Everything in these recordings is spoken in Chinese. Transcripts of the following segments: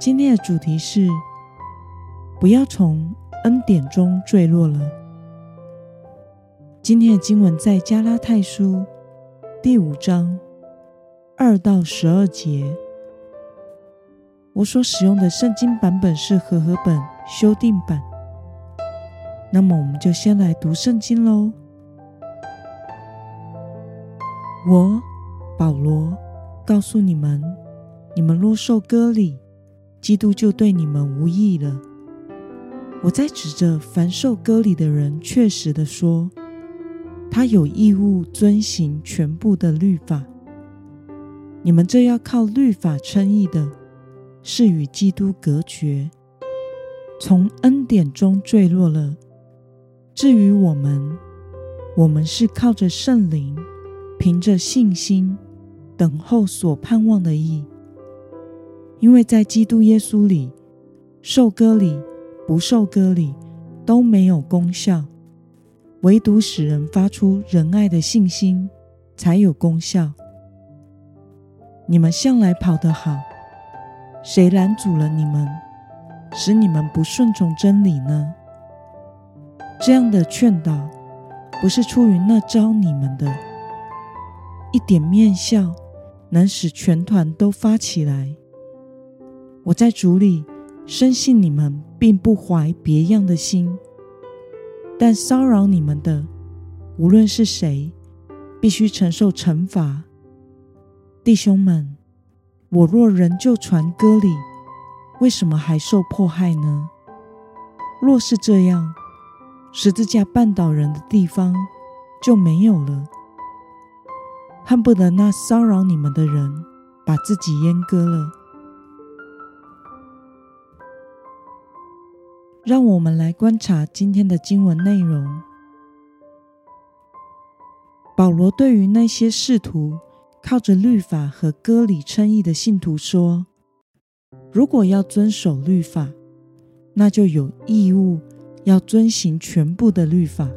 今天的主题是不要从恩典中坠落了。今天的经文在加拉太书第五章二到十二节。我所使用的圣经版本是和合本修订版。那么，我们就先来读圣经喽。我保罗。告诉你们，你们若受割礼，基督就对你们无益了。我在指着凡受割礼的人，确实的说，他有义务遵行全部的律法。你们这要靠律法称义的，是与基督隔绝，从恩典中坠落了。至于我们，我们是靠着圣灵，凭着信心。等候所盼望的义，因为在基督耶稣里，受割礼不受割礼都没有功效，唯独使人发出仁爱的信心才有功效。你们向来跑得好，谁拦阻了你们，使你们不顺从真理呢？这样的劝导，不是出于那招你们的，一点面笑。能使全团都发起来。我在主里深信你们并不怀别样的心，但骚扰你们的，无论是谁，必须承受惩罚。弟兄们，我若仍旧传歌礼，为什么还受迫害呢？若是这样，十字架绊倒人的地方就没有了。恨不得那骚扰你们的人把自己阉割了。让我们来观察今天的经文内容。保罗对于那些试图靠着律法和割礼称义的信徒说：“如果要遵守律法，那就有义务要遵行全部的律法。”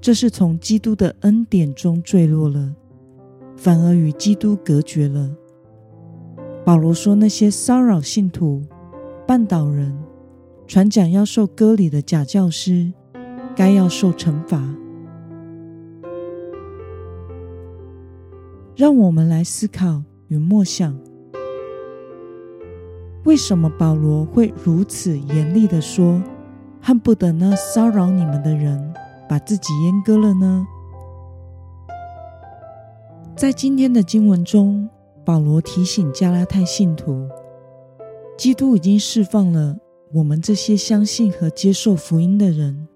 这是从基督的恩典中坠落了，反而与基督隔绝了。保罗说：“那些骚扰信徒、绊倒人、传讲要受割礼的假教师，该要受惩罚。”让我们来思考与默想：为什么保罗会如此严厉的说，恨不得那骚扰你们的人？把自己阉割了呢？在今天的经文中，保罗提醒加拉太信徒，基督已经释放了我们这些相信和接受福音的人，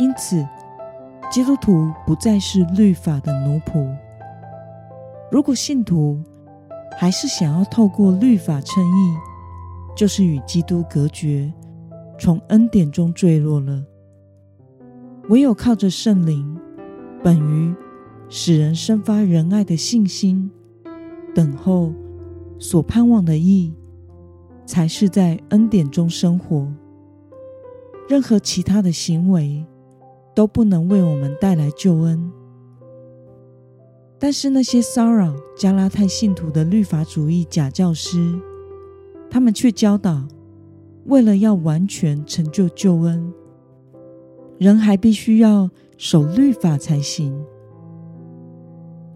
因此基督徒不再是律法的奴仆。如果信徒还是想要透过律法称义，就是与基督隔绝，从恩典中坠落了。唯有靠着圣灵，本于使人生发仁爱的信心，等候所盼望的义，才是在恩典中生活。任何其他的行为都不能为我们带来救恩。但是那些骚扰加拉太信徒的律法主义假教师，他们却教导，为了要完全成就救恩。人还必须要守律法才行，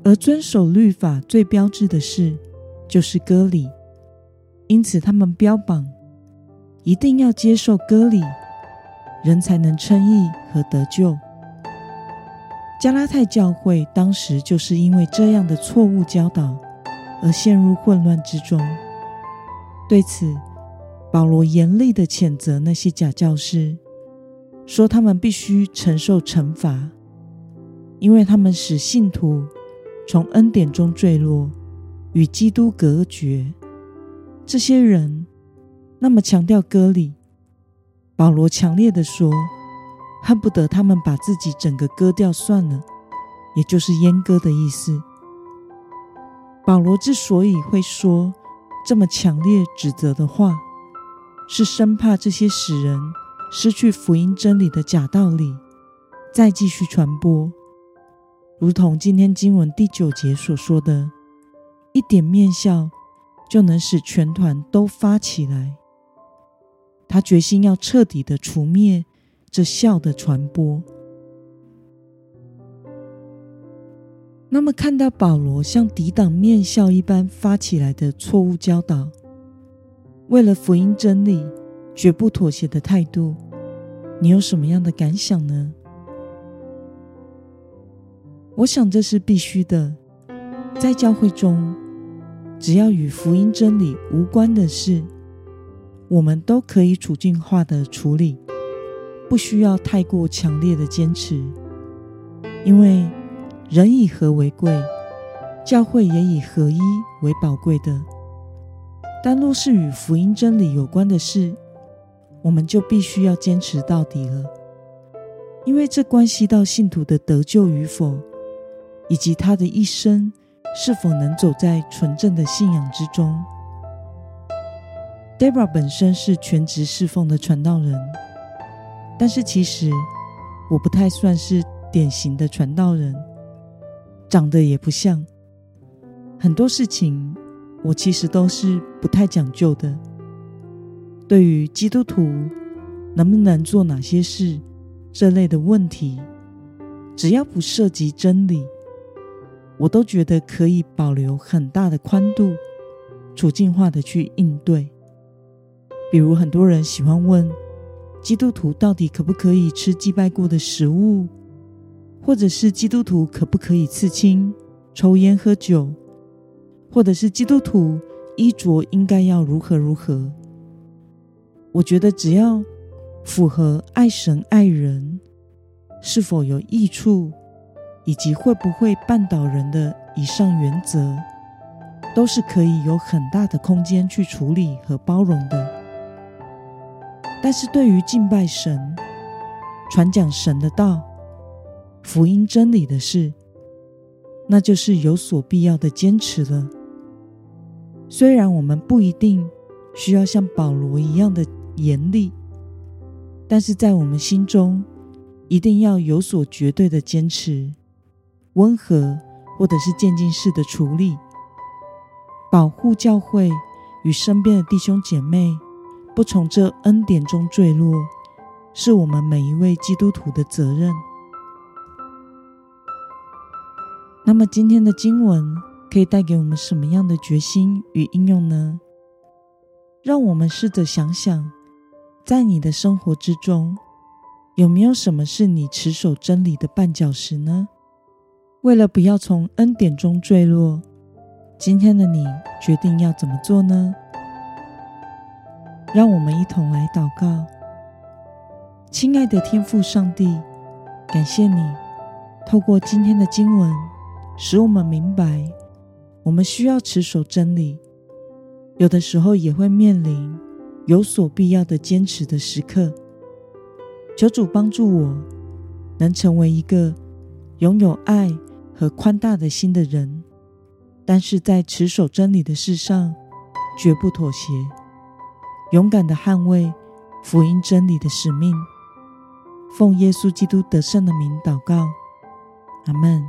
而遵守律法最标志的事就是割礼，因此他们标榜一定要接受割礼，人才能称义和得救。加拉太教会当时就是因为这样的错误教导而陷入混乱之中。对此，保罗严厉的谴责那些假教师。说他们必须承受惩罚，因为他们使信徒从恩典中坠落，与基督隔绝。这些人那么强调割礼，保罗强烈的说，恨不得他们把自己整个割掉算了，也就是阉割的意思。保罗之所以会说这么强烈指责的话，是生怕这些使人失去福音真理的假道理，再继续传播。如同今天经文第九节所说的，一点面笑。就能使全团都发起来。他决心要彻底的除灭这笑的传播。那么，看到保罗像抵挡面笑一般发起来的错误教导，为了福音真理绝不妥协的态度，你有什么样的感想呢？我想这是必须的，在教会中。只要与福音真理无关的事，我们都可以处境化的处理，不需要太过强烈的坚持。因为人以和为贵，教会也以合一为宝贵的。但若是与福音真理有关的事，我们就必须要坚持到底了，因为这关系到信徒的得救与否，以及他的一生。是否能走在纯正的信仰之中？Debra 本身是全职侍奉的传道人，但是其实我不太算是典型的传道人，长得也不像。很多事情我其实都是不太讲究的。对于基督徒能不能做哪些事这类的问题，只要不涉及真理。我都觉得可以保留很大的宽度，处境化的去应对。比如很多人喜欢问，基督徒到底可不可以吃祭拜过的食物，或者是基督徒可不可以刺青、抽烟、喝酒，或者是基督徒衣着应该要如何如何？我觉得只要符合爱神爱人，是否有益处？以及会不会绊倒人的以上原则，都是可以有很大的空间去处理和包容的。但是对于敬拜神、传讲神的道、福音真理的事，那就是有所必要的坚持了。虽然我们不一定需要像保罗一样的严厉，但是在我们心中，一定要有所绝对的坚持。温和或者是渐进式的处理，保护教会与身边的弟兄姐妹不从这恩典中坠落，是我们每一位基督徒的责任。那么，今天的经文可以带给我们什么样的决心与应用呢？让我们试着想想，在你的生活之中，有没有什么是你持守真理的绊脚石呢？为了不要从恩典中坠落，今天的你决定要怎么做呢？让我们一同来祷告。亲爱的天父上帝，感谢你透过今天的经文，使我们明白我们需要持守真理，有的时候也会面临有所必要的坚持的时刻。求主帮助我，能成为一个拥有爱。和宽大的心的人，但是在持守真理的事上绝不妥协，勇敢的捍卫福音真理的使命。奉耶稣基督得胜的名祷告，阿门。